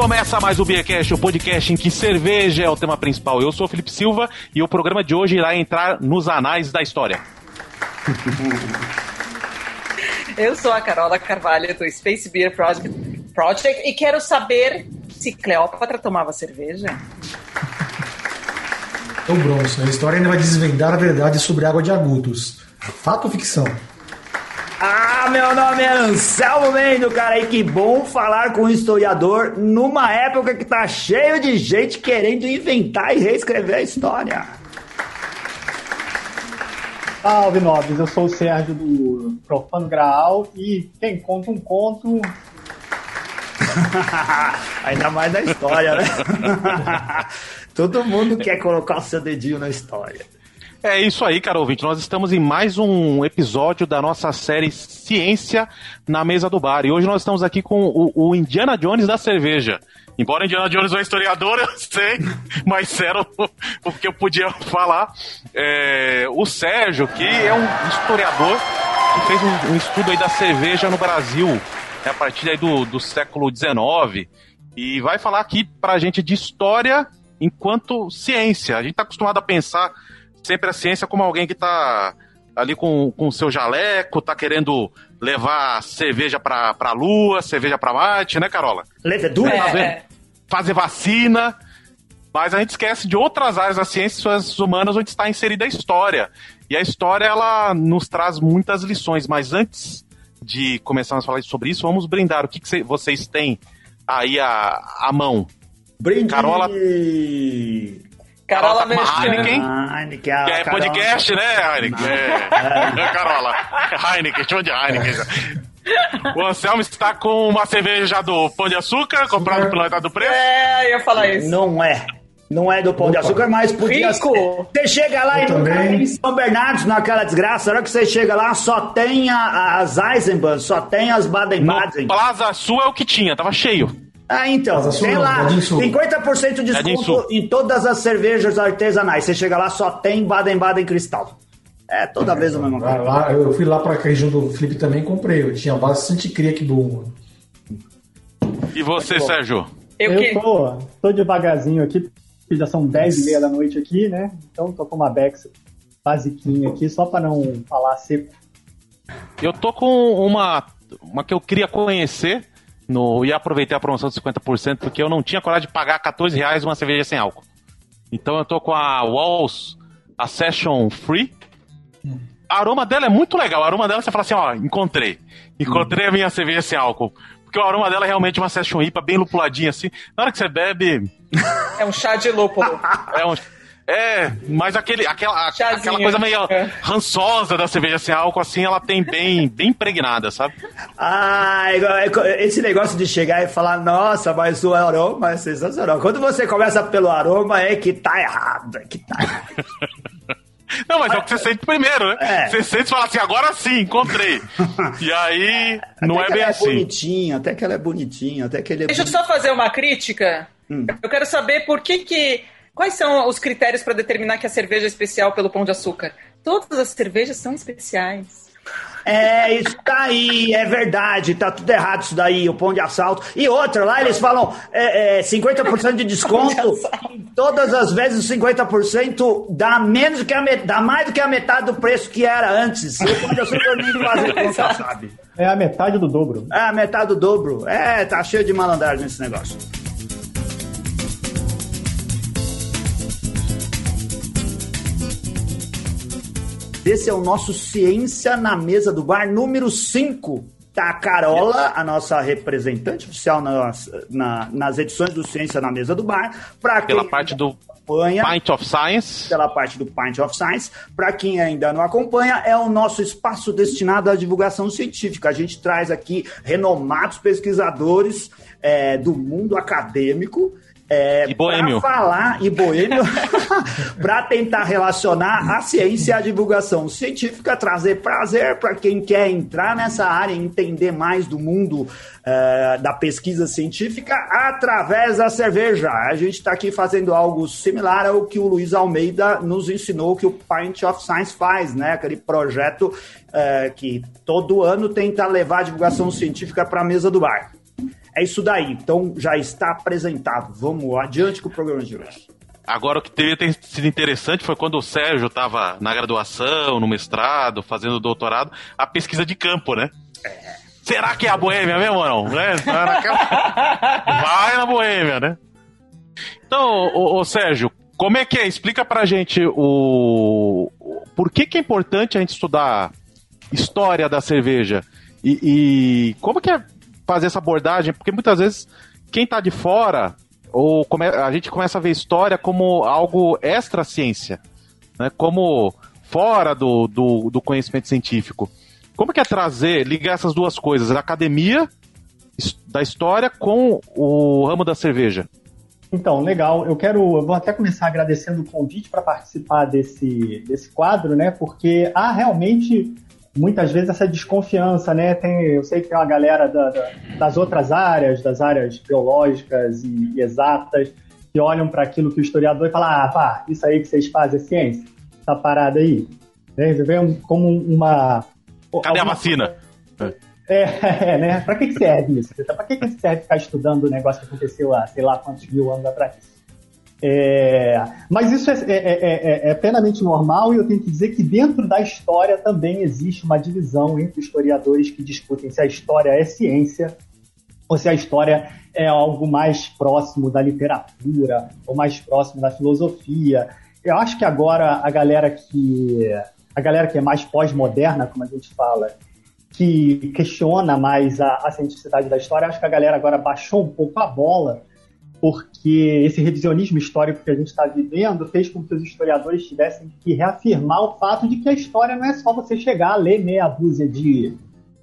começa mais o Beercast, o podcast em que cerveja é o tema principal. Eu sou o Felipe Silva e o programa de hoje irá entrar nos anais da história. Eu sou a Carola Carvalho do Space Beer Project, Project e quero saber se Cleópatra tomava cerveja. O Bronson, a história ainda vai desvendar a verdade sobre a água de Agudos. Fato ou ficção? Ah, meu nome é Anselmo Mendo, cara, e que bom falar com um historiador numa época que tá cheio de gente querendo inventar e reescrever a história. Salve, nobres, eu sou o Sérgio do Profano Graal e quem conta um conto Ainda mais da história, né? Todo mundo quer colocar o seu dedinho na história. É isso aí, cara ouvinte. Nós estamos em mais um episódio da nossa série Ciência na Mesa do Bar. E hoje nós estamos aqui com o, o Indiana Jones da cerveja. Embora Indiana Jones é um historiador, eu sei, mas era o que eu podia falar. É, o Sérgio, que é um historiador que fez um, um estudo aí da cerveja no Brasil, é a partir aí do, do século XIX, e vai falar aqui pra gente de história enquanto ciência. A gente tá acostumado a pensar sempre a ciência como alguém que tá ali com o seu jaleco, tá querendo levar cerveja pra, pra lua, cerveja pra Marte, né, Carola? Levedura? Fazer, É. fazer vacina. Mas a gente esquece de outras áreas das ciências humanas onde está inserida a história. E a história, ela nos traz muitas lições. Mas antes de começarmos a falar sobre isso, vamos brindar. O que, que cê- vocês têm aí à, à mão? Brinde! Carola- Carola tá uma Merchan. Heineken? Ah, Heineken, Que é Carola- podcast, né, Heineken? É. Carola. Heineken, chama de Heineken. já. O Anselmo está com uma cerveja do Pão de Açúcar, comprado pela metade do preço. É, ia falar isso. Não é. Não é do Pão de Opa. Açúcar, mas podia Rico. ser. Você chega lá Eu e nunca também. São Bernardo, naquela desgraça. A hora que você chega lá, só tem a- as Eisenbahn, só tem as Baden-Baden. Plaza Sul é o que tinha, tava cheio. Ah, então, tem não, lá, é de Sul. 50% de É de desconto em todas as cervejas artesanais. Você chega lá, só tem Baden-Baden Cristal. É toda vez a mesma Lá, coisa. lá, eu fui lá pra região do Felipe também e comprei. Eu tinha bastante cria que bom. E você, Sérgio? Eu, Eu que... tô, tô devagarzinho aqui, porque já são 10 e meia da noite aqui, né? Então tô com uma Bex basiquinha aqui, só pra não falar seco. Eu tô com uma, uma que eu queria conhecer no, e aproveitei a promoção de 50% porque eu não tinha coragem de pagar 14 reais uma cerveja sem álcool. Então eu tô com a Walls, a Session Free. A aroma dela é muito legal. O aroma dela você fala assim, ó, encontrei. Encontrei a minha cerveja sem álcool. Porque o aroma dela é realmente uma Session IPA bem lupuladinha assim. Na hora que você bebe, É um chá de lúpulo. é um... É, mas aquele, aquela, Chazinho. aquela coisa meio É. rançosa da cerveja sem álcool, assim, ela tem bem, bem impregnada, sabe? Ah, esse negócio de chegar e falar, nossa, mas o aroma é sensacional. Quando você começa pelo aroma, é que tá errado. É que tá errado. Não, mas é o que você sente primeiro, né? É. Você sente e fala assim, agora sim, encontrei. E aí, não Até é que bem ela assim. É bonitinho, até que ela é bonitinha, até que ele é Deixa eu só fazer uma crítica. Hum. Eu quero saber por que que... Quais são os critérios para determinar que a cerveja é especial pelo Pão de Açúcar? Todas as cervejas são especiais. É, isso daí, é verdade, tá tudo errado isso daí, o pão de assalto. E outra, lá eles falam é, é, 50% de desconto, de e todas as vezes 50% dá menos do que a met- dá mais do que a metade do preço que era antes. O pão de açúcar nem fazer conta, sabe? É a metade do dobro. É, a metade do dobro. É, tá cheio de malandragem nesse negócio. Esse é o nosso Ciência na Mesa do Bar número 5. Tá a Carola, a nossa representante oficial nas, na- nas edições do Ciência na Mesa do Bar. Pra Pela parte do acompanha, Pint of Science. pela parte do Pint of Science. Para quem ainda não acompanha, é o nosso espaço destinado à divulgação científica. A gente traz aqui renomados pesquisadores é, do mundo acadêmico. É, E boêmio. Para falar, e boêmio, para tentar relacionar a ciência e a divulgação científica, trazer prazer para quem quer entrar nessa área, entender mais do mundo é, da pesquisa científica através da cerveja. A gente está aqui fazendo algo similar ao que o Luiz Almeida nos ensinou que o Pint of Science faz, né? Aquele projeto é, que todo ano tenta levar a divulgação científica para a mesa do bar. É isso daí. Então já está apresentado. Vamos adiante com o programa de hoje. Agora, o que teria ter sido interessante foi quando o Sérgio estava na graduação, no mestrado, fazendo doutorado, a pesquisa de campo, né? Será que é a Boêmia mesmo ou não? Né? Vai na Boêmia, né? Então, ô, ô, Sérgio, como é que é? Explica pra gente o. Por que, que é importante a gente estudar história da cerveja? E, e como que é fazer essa abordagem? Porque muitas vezes quem tá de fora ou come, a gente começa a ver história como algo extra ciência, né? como fora do, do, do, conhecimento científico. Como que é trazer, ligar essas duas coisas, a academia da história com o ramo da cerveja? Então, legal. Eu quero, eu vou até começar agradecendo o convite para participar desse, desse quadro, né? Porque há realmente muitas vezes essa desconfiança, né? Tem, eu sei que tem uma galera da, da, das outras áreas, das áreas biológicas e, e exatas, que olham para aquilo que o historiador e falam, ah, pá, isso aí que vocês fazem é ciência, essa parada aí. Né? Vê como uma... Cadê a vacina? É, é, né? Pra que serve isso? Pra que serve ficar estudando o negócio que aconteceu há, sei lá, quantos mil anos atrás? É, mas isso é, é, é, é, plenamente normal e eu tenho que dizer que dentro da história também existe uma divisão entre historiadores que discutem se a história é ciência ou se a história é algo mais próximo da literatura ou mais próximo da filosofia. Eu acho que agora a galera que a galera que é mais pós-moderna, como a gente fala, que questiona mais a, a cientificidade da história, acho que a galera agora baixou um pouco a bola porque esse revisionismo histórico que a gente está vivendo fez com que os historiadores tivessem que reafirmar o fato de que a história não é só você chegar a ler meia dúzia de,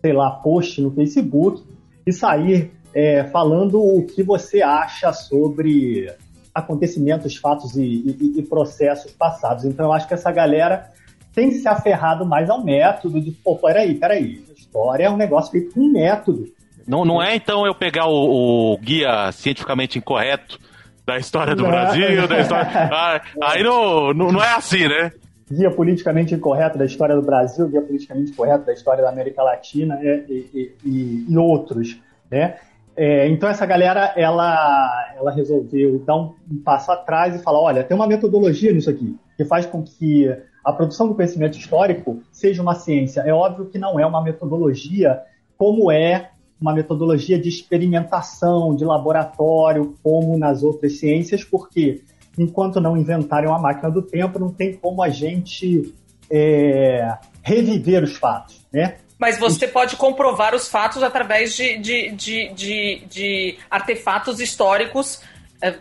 sei lá, post no Facebook e sair é, falando o que você acha sobre acontecimentos, fatos e, e, e, processos passados. Então eu acho que essa galera tem se aferrado mais ao método de, pô, peraí, peraí, a história é um negócio feito com método. Não, não é então eu pegar o, o guia cientificamente incorreto da história do não. Brasil, da história. Ah, aí não, não, não é assim, né? Guia politicamente incorreto da história do Brasil, guia politicamente incorreto da história da América Latina né, e, e, e outros, né? É, então essa galera, ela, ela resolveu dar um, um passo atrás e falar, olha, tem uma metodologia nisso aqui, que faz com que a produção do conhecimento histórico seja uma ciência. É óbvio que não é uma metodologia como é uma metodologia de experimentação, de laboratório, como nas outras ciências, porque enquanto não inventarem uma máquina do tempo, não tem como a gente é, reviver os fatos, né? Mas você pode comprovar os fatos através de, de, de, de, de artefatos históricos é,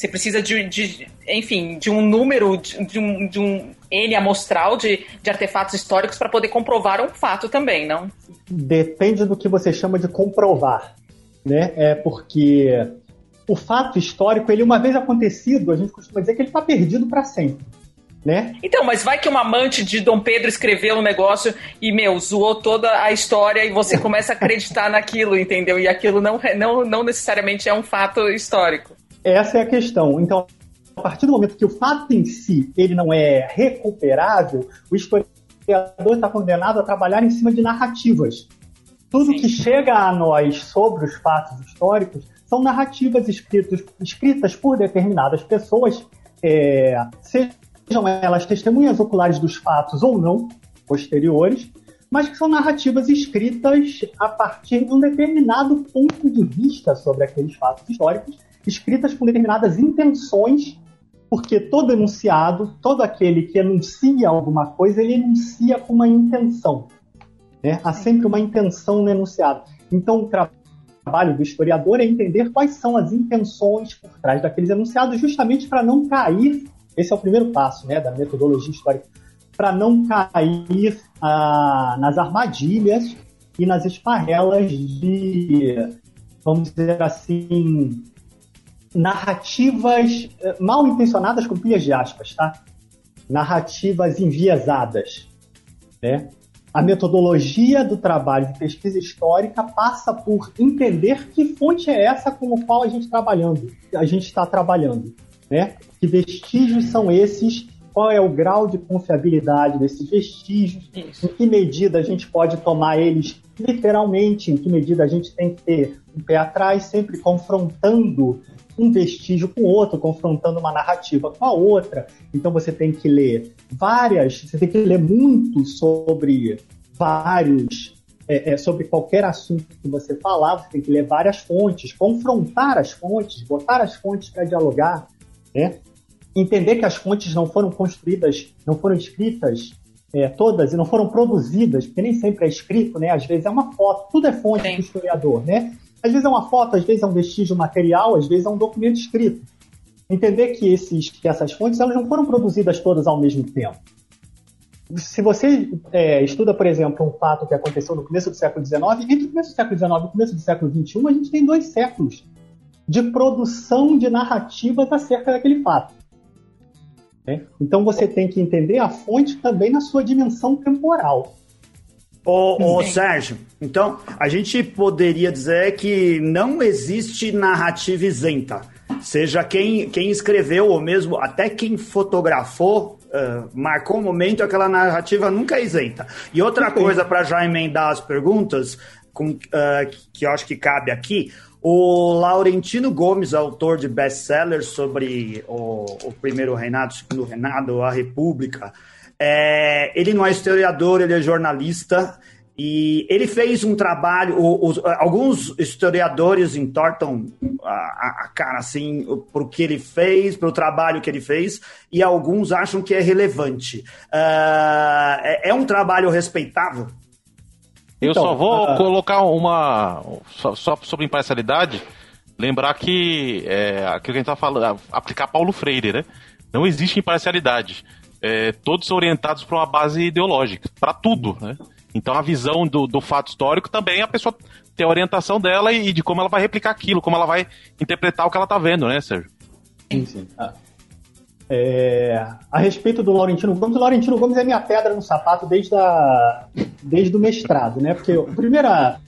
você precisa de, de, enfim, de um número, de, um, de um N amostral de, de artefatos históricos para poder comprovar um fato também, não? Depende do que você chama de comprovar, né? É porque o fato histórico, ele uma vez acontecido, a gente costuma dizer que ele está perdido para sempre. Né? Então, mas vai que uma amante de Dom Pedro escreveu um negócio e, meu, zoou toda a história e você começa a acreditar naquilo, entendeu? E aquilo não, não, não necessariamente é um fato histórico. Essa é a questão. Então, a partir do momento que o fato em si ele não é recuperável, o historiador está condenado a trabalhar em cima de narrativas. Tudo Sim. que chega a nós sobre os fatos históricos são narrativas escritas, escritas por determinadas pessoas, é, sejam elas testemunhas oculares dos fatos ou não, posteriores, mas que são narrativas escritas a partir de um determinado ponto de vista sobre aqueles fatos históricos escritas com determinadas intenções, porque todo enunciado, todo aquele que enuncia alguma coisa, ele enuncia com uma intenção. Né? Há sempre uma intenção no enunciado. Então, o trabalho do historiador é entender quais são as intenções por trás daqueles enunciados, justamente para não cair. Esse é o primeiro passo né, da metodologia histórica, para não cair ah, nas armadilhas e nas esparrelas de, vamos dizer assim, narrativas eh, mal intencionadas com pilhas de aspas, tá? Narrativas enviesadas, né? A metodologia do trabalho de pesquisa histórica passa por entender que fonte é essa com a qual a gente trabalhando, a gente está trabalhando, né? Que vestígios são esses qual é o grau de confiabilidade desses vestígios, Isso. em que medida a gente pode tomar eles literalmente, em que medida a gente tem que ter um pé atrás, sempre confrontando um vestígio com o outro, confrontando uma narrativa com a outra. Então você tem que ler várias, você tem que ler muito sobre vários, é, é, sobre qualquer assunto que você falar, você tem que ler várias fontes, confrontar as fontes, botar as fontes para dialogar, né? entender que as fontes não foram construídas, não foram escritas é, todas e não foram produzidas, porque nem sempre é escrito, né? Às vezes é uma foto, tudo é fonte Sim. do historiador, né? Às vezes é uma foto, às vezes é um vestígio material, às vezes é um documento escrito. Entender que, esses, que essas fontes elas não foram produzidas todas ao mesmo tempo. Se você é, estuda, por exemplo, um fato que aconteceu no começo do século XIX, entre o começo do século XIX e o começo do século XXI, a gente tem dois séculos de produção de narrativas acerca daquele fato. né? Então você tem que entender a fonte também na sua dimensão temporal. Ô, ô. Sérgio, então a gente poderia dizer que não existe narrativa isenta. Seja quem, quem escreveu ou mesmo até quem fotografou, ah, marcou o momento, aquela narrativa nunca é isenta. E outra coisa, para já emendar as perguntas, com, ah, que eu acho que cabe aqui, o Laurentino Gomes, autor de best-sellers sobre o, o primeiro reinado, o segundo reinado, a República, é, ele não é historiador, ele é jornalista. E ele fez um trabalho. os- alguns historiadores entortam a, a- cara assim para o que ele fez, para o trabalho que ele fez, e alguns acham que é relevante. Ah, é, é um trabalho respeitável? Eu Então, só vou ah, colocar uma. Só, só sobre imparcialidade, lembrar que é, aquilo que a gente tá falando, aplicar Paulo Freire, né? Não existe imparcialidade. É, todos orientados para uma base ideológica, para tudo, né? Então a visão do, do fato histórico também a pessoa tem a orientação dela e, de como ela vai replicar aquilo, como ela vai interpretar o que ela tá vendo, né, Sérgio? Sim, sim. Ah. É, a respeito do Laurentino Gomes, o Laurentino Gomes é minha pedra no sapato desde, a, desde o mestrado, né? Porque a primeira,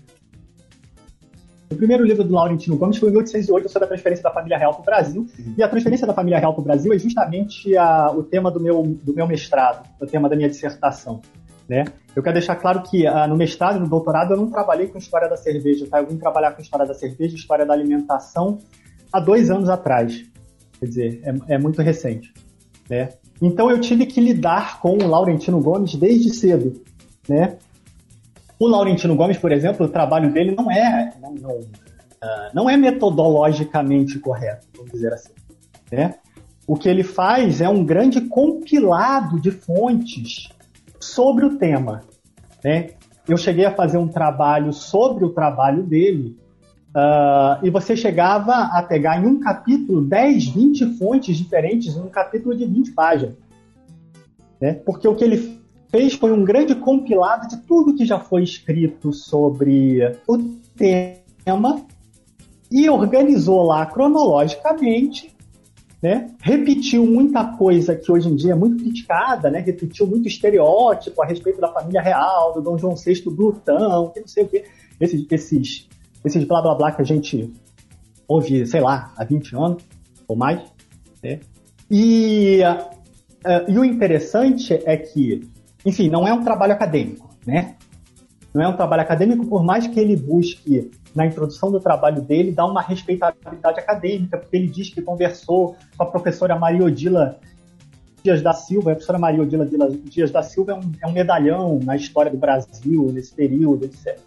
o primeiro livro do Laurentino Gomes foi em 1808 sobre a transferência da família real para o Brasil. E a transferência da família real para o Brasil é justamente a, o tema do meu, do meu mestrado, o tema da minha dissertação. Né? Eu quero deixar claro que ah, no mestrado e no doutorado eu não trabalhei com história da cerveja, tá? Eu vim trabalhar com história da cerveja história da alimentação há dois anos atrás. Quer dizer, é, é muito recente. Né? Então eu tive que lidar com o Laurentino Gomes desde cedo. Né? O Laurentino Gomes, por exemplo, o trabalho dele não é, não, não, ah, não é metodologicamente correto, vamos dizer assim. Né? O que ele faz é um grande compilado de fontes sobre o tema. Né? Eu cheguei a fazer um trabalho sobre o trabalho dele, ah, e você chegava a pegar em um capítulo 10, 20 fontes diferentes, em um capítulo de 20 páginas. Né? Porque o que ele fez foi um grande compilado de tudo que já foi escrito sobre o tema e organizou lá cronologicamente né? Repetiu muita coisa que hoje em dia é muito criticada, né? Repetiu muito estereótipo a respeito da família real, do Dom João VI glutão, que não sei o quê. Esses, esses, esses blá blá blá que a gente ouve, sei lá, há 20 anos ou mais. Né? E, uh, e o interessante é que, enfim, não é um trabalho acadêmico, né? Não é um trabalho acadêmico, por mais que ele busque na introdução do trabalho dele, dá uma respeitabilidade acadêmica, porque ele diz que conversou com a professora Maria Odila Dias da Silva. A professora Maria Odila Dias da Silva é um, é um medalhão na história do Brasil, nesse período, etc.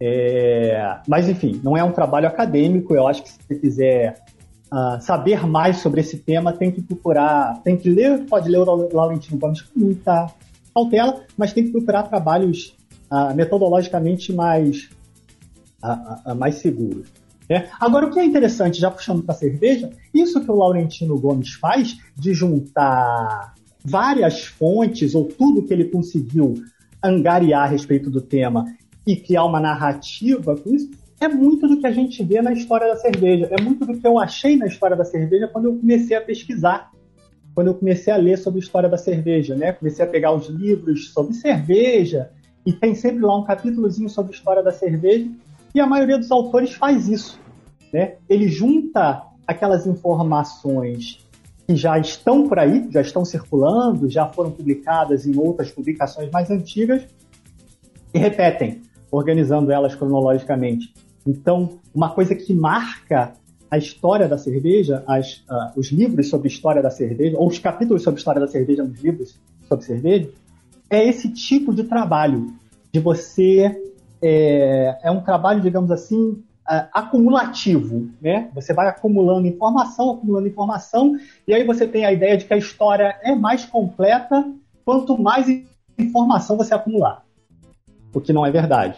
É, mas, enfim, não é um trabalho acadêmico. Eu acho que se você quiser uh, saber mais sobre esse tema, tem que procurar, tem que ler, pode ler o Laurentino Gomes com muita cautela, mas tem que procurar trabalhos uh, metodologicamente mais a, mais seguro. Né? Agora, o que é interessante, já puxando para a cerveja, isso que o Laurentino Gomes faz, de juntar várias fontes, ou tudo que ele conseguiu angariar a respeito do tema e criar uma narrativa com isso, é muito do que a gente vê na história da cerveja. É muito do que eu achei na história da cerveja quando eu comecei a pesquisar. Quando eu comecei a ler sobre a história da cerveja, né? Comecei a pegar os livros sobre cerveja, e tem sempre lá um capítulozinho sobre a história da cerveja, e a maioria dos autores faz isso. Né? Ele junta aquelas informações que já estão por aí, já estão circulando, já foram publicadas em outras publicações mais antigas e repetem, organizando elas cronologicamente. Então, uma coisa que marca a história da cerveja, as, uh, os livros sobre história da cerveja, ou os capítulos sobre história da cerveja nos livros sobre cerveja, é esse tipo de trabalho, de você. É, é um trabalho, digamos assim, uh, acumulativo, né? Você vai acumulando informação, acumulando informação, e aí você tem a ideia de que a história é mais completa quanto mais informação você acumular. O que não é verdade.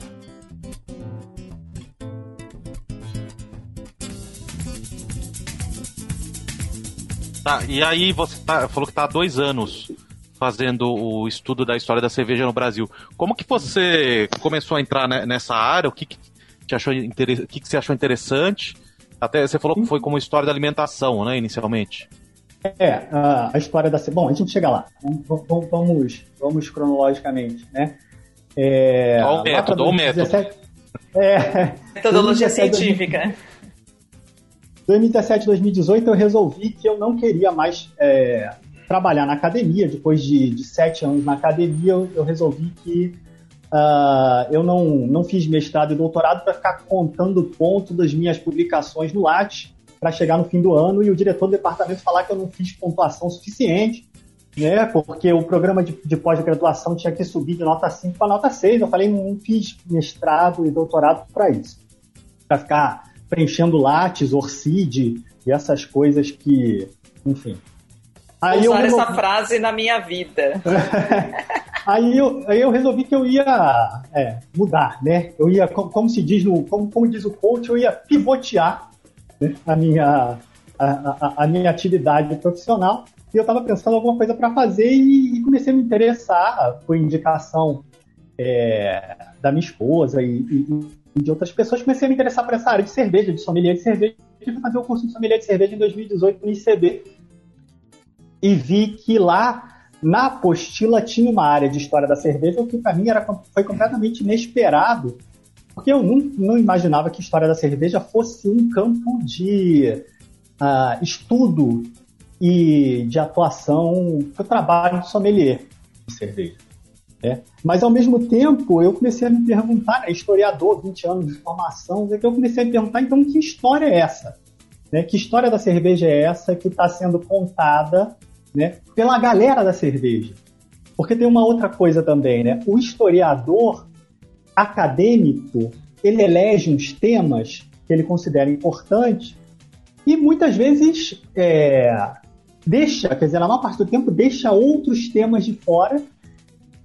Tá, e aí você tá, falou que está há dois anos fazendo o estudo da história da cerveja no Brasil. Como que você começou a entrar nessa área? O que, que, te achou, o que, que você achou interessante? Até você falou que foi como história da alimentação, né, inicialmente. É, a, história da Bom, a gente chega lá. Vamos, vamos, vamos cronologicamente, né? É, o método, o método. É, Metodologia científica. 2017, 2018 eu resolvi que eu não queria mais é, trabalhar na academia. Depois de, de, sete anos na academia, eu, eu resolvi que uh, eu não, não fiz mestrado e doutorado para ficar contando ponto das minhas publicações no Lattes para chegar no fim do ano e o diretor do departamento falar que eu não fiz pontuação suficiente, né? Porque o programa de, de pós-graduação tinha que subir de nota 5 para nota 6. Eu falei, não fiz mestrado e doutorado para isso. Para ficar preenchendo Lattes, Orcid e essas coisas que, enfim. Aí Vou usar eu essa frase na minha vida. aí, eu, aí eu resolvi que eu ia é, mudar, né? Eu ia, como, como, se diz no, como, como diz o coach, eu ia pivotear né? a, minha, a, a, a, minha atividade profissional. E eu estava pensando alguma coisa para fazer e, e, comecei a me interessar por indicação é, da minha esposa e, e de outras pessoas, comecei a me interessar por essa área de cerveja, de sommelier de cerveja. E fui fazer o curso de sommelier de cerveja em 2018 no ICB. E vi que lá, na apostila, tinha uma área de história da cerveja, o que para mim era, foi completamente inesperado, porque eu não, não imaginava que história da cerveja fosse um campo de uh, estudo e de atuação para o trabalho de sommelier de cerveja. É. Mas, ao mesmo tempo, eu comecei a me perguntar, né, historiador, 20 anos de formação, é eu comecei a me perguntar, então, que história é essa? Né? Que história da cerveja é essa que está sendo contada né, pela galera da cerveja? Porque tem uma outra coisa também, né? O historiador acadêmico, ele elege uns temas que ele considera importantes e muitas vezes é, deixa, quer dizer, na maior parte do tempo, deixa outros temas de fora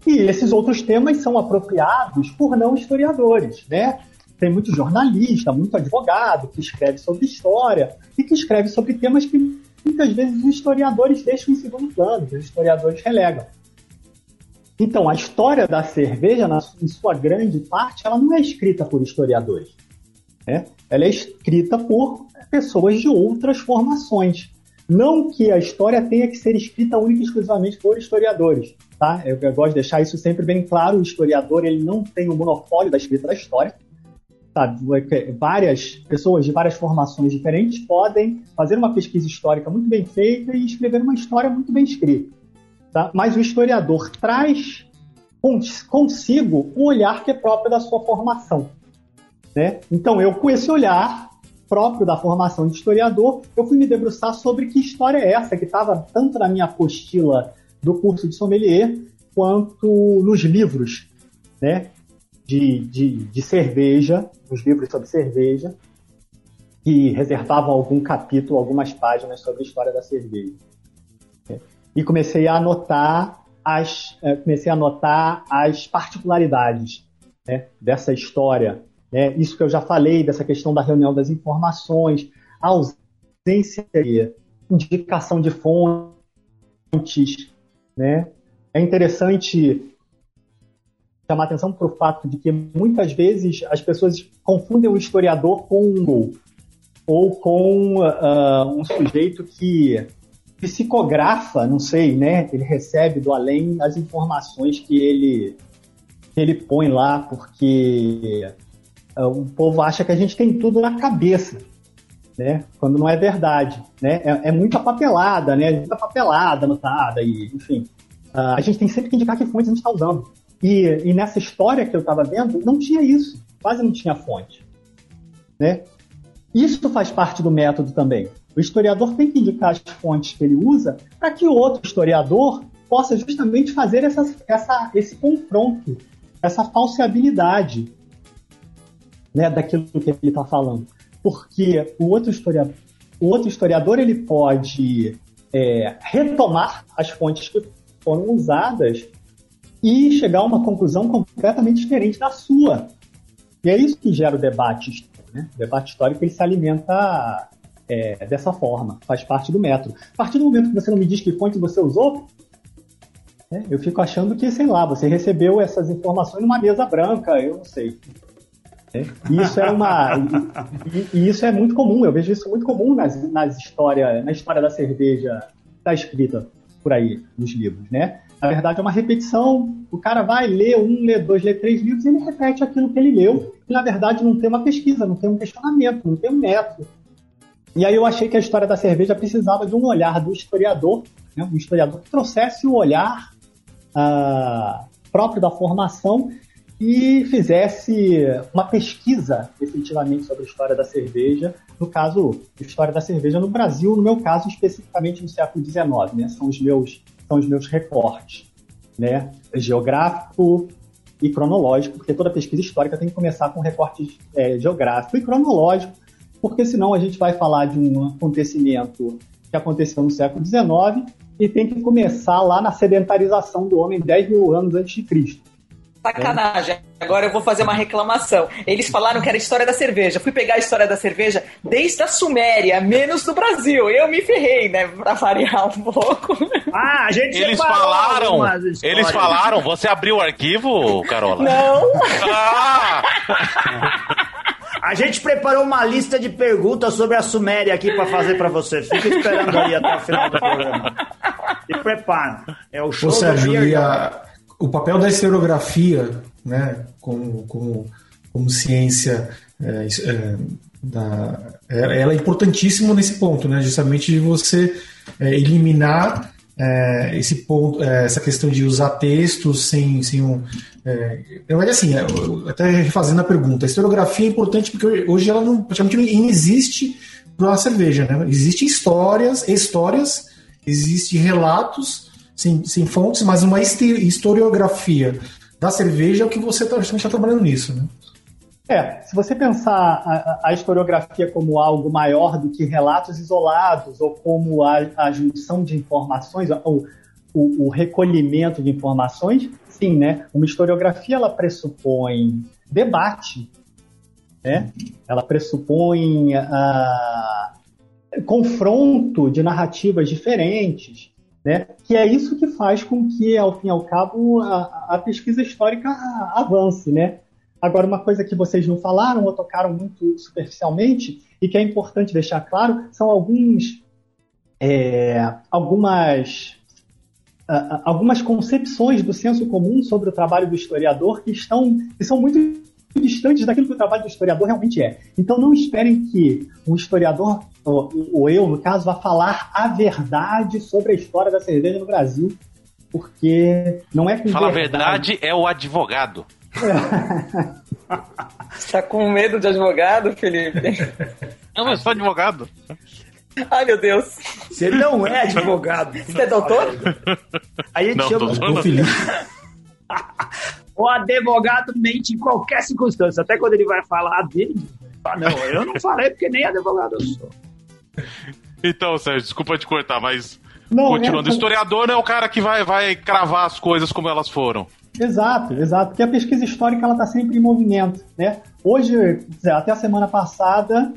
e esses outros temas são apropriados por não historiadores, né? Tem muito jornalista, muito advogado que escreve sobre história e que escreve sobre temas que muitas vezes os historiadores deixam em segundo plano, os historiadores relegam. Então, a história da cerveja, em sua grande parte, ela não é escrita por historiadores. Né? Ela é escrita por pessoas de outras formações. Não que a história tenha que ser escrita única e exclusivamente por historiadores, tá? Eu, eu, gosto de deixar isso sempre bem claro. O historiador ele não tem o monopólio da escrita da história. Várias pessoas de várias formações diferentes podem fazer uma pesquisa histórica muito bem feita e escrever uma história muito bem escrita. Tá? Mas o historiador traz consigo um olhar que é próprio da sua formação. Né? Então, eu, com esse olhar, próprio da formação de historiador, eu fui me debruçar sobre que história é essa que estava tanto na minha apostila do curso de sommelier quanto nos livros né, de, de, de cerveja, os livros sobre cerveja, que reservavam algum capítulo, algumas páginas sobre a história da cerveja. E comecei a anotar as, eh, comecei a anotar as particularidades né, dessa história né? Isso que eu já falei, dessa questão da reunião das informações, a ausência de indicação de fontes. Né? É interessante chamar atenção para o fato de que muitas vezes as pessoas confundem o historiador com um ou com uh, um sujeito que psicografa, não sei, né? Ele recebe do além as informações que ele, que ele põe lá, porque o povo acha que a gente tem tudo na cabeça. Né? Quando não é verdade, né? É, é muita papelada, né? Muita papelada anotada e, enfim. Uh, a gente tem sempre que indicar que fontes a gente está usando. E, e, nessa história que eu estava vendo, não tinha isso. Quase não tinha fonte, né? Isso faz parte do método também. O historiador tem que indicar as fontes que ele usa para que o outro historiador possa justamente fazer essa, essa, esse confronto, essa falseabilidade né, daquilo que ele está falando. Porque o outro historiador, o outro historiador ele pode é, retomar as fontes que foram usadas e chegar a uma conclusão completamente diferente da sua. E é isso que gera o debate histórico. Né? O debate histórico ele se alimenta é, dessa forma, faz parte do método. A partir do momento que você não me diz que fonte você usou, é, eu fico achando que, sei lá, você recebeu essas informações numa mesa branca, eu não sei. É, isso é uma. e, e, isso é muito comum, eu vejo isso muito comum nas, nas histórias, na história da cerveja está escrita por aí nos livros, né? Na verdade, é uma repetição. O cara vai ler um, lê dois, lê três livros e ele repete aquilo que ele leu. E, na verdade, não tem uma pesquisa, não tem um questionamento, não tem um método. E aí eu achei que a história da cerveja precisava de um olhar do historiador, né? um historiador que trouxesse o olhar uh, próprio da formação e fizesse uma pesquisa efetivamente sobre a história da cerveja, no caso, história da cerveja no Brasil, no meu caso especificamente no século XIX, né? São os meus são os meus recortes, né? Geográfico e cronológico, porque toda pesquisa histórica tem que começar com recorte é, geográfico e cronológico porque senão a gente vai falar de um acontecimento que aconteceu no século XIX e tem que começar lá na sedentarização do homem 10 mil anos antes de Cristo. Sacanagem. Agora eu vou fazer uma reclamação. Eles falaram que era a história da cerveja. Fui pegar a história da cerveja desde a Suméria, menos do Brasil. Eu me ferrei, né? Pra variar um pouco. Ah, a gente Eles falaram. Eles falaram. Você abriu o arquivo, Carola? Não. Ah! A gente preparou uma lista de perguntas sobre a Suméria aqui para fazer para você. Fica esperando aí até o final do programa. Se prepara. É o show Ô, Sérgio, e a, o papel da historiografia, né, como, como, como ciência, é, é, da, é, ela é importantíssima nesse ponto, né, justamente de você é, eliminar é, esse ponto, é, essa questão de usar textos sem, sem um. É, mas assim, é, até refazendo a pergunta, a historiografia é importante porque hoje ela não, praticamente não existe para a cerveja, né? Existem histórias, histórias, existem relatos sem, sem fontes, mas uma historiografia da cerveja é o que você está tá trabalhando nisso, né? É, se você pensar a, a, historiografia como algo maior do que relatos isolados ou como a, a junção de informações, ou o, o, recolhimento de informações, sim, né? Uma historiografia ela pressupõe debate, né? Ela pressupõe uh, confronto de narrativas diferentes, né? Que é isso que faz com que, ao fim e ao cabo, a, a pesquisa histórica avance, né? Agora, uma coisa que vocês não falaram ou tocaram muito superficialmente e que é importante deixar claro são alguns, é, algumas, algumas concepções do senso comum sobre o trabalho do historiador que, estão, que são muito distantes daquilo que o trabalho do historiador realmente é. Então, não esperem que um historiador, ou, ou eu, no caso, vá falar a verdade sobre a história da cerveja no Brasil, porque não é com Fala verdade. a verdade é o advogado. Você tá com medo de advogado, Felipe? Não, eu sou advogado. Ai, meu Deus. Você não é advogado. Você é doutor? Aí a gente não, chama o Felipe. o advogado mente em qualquer circunstância. Até quando ele vai falar dele, ah, não, eu não falei porque nem advogado eu sou. Então, Sérgio, desculpa te cortar, mas não, continuando, é... historiador é o cara que vai, vai cravar as coisas como elas foram. Exato, exato. Porque a pesquisa histórica ela está sempre em movimento, né? Hoje, até a semana passada,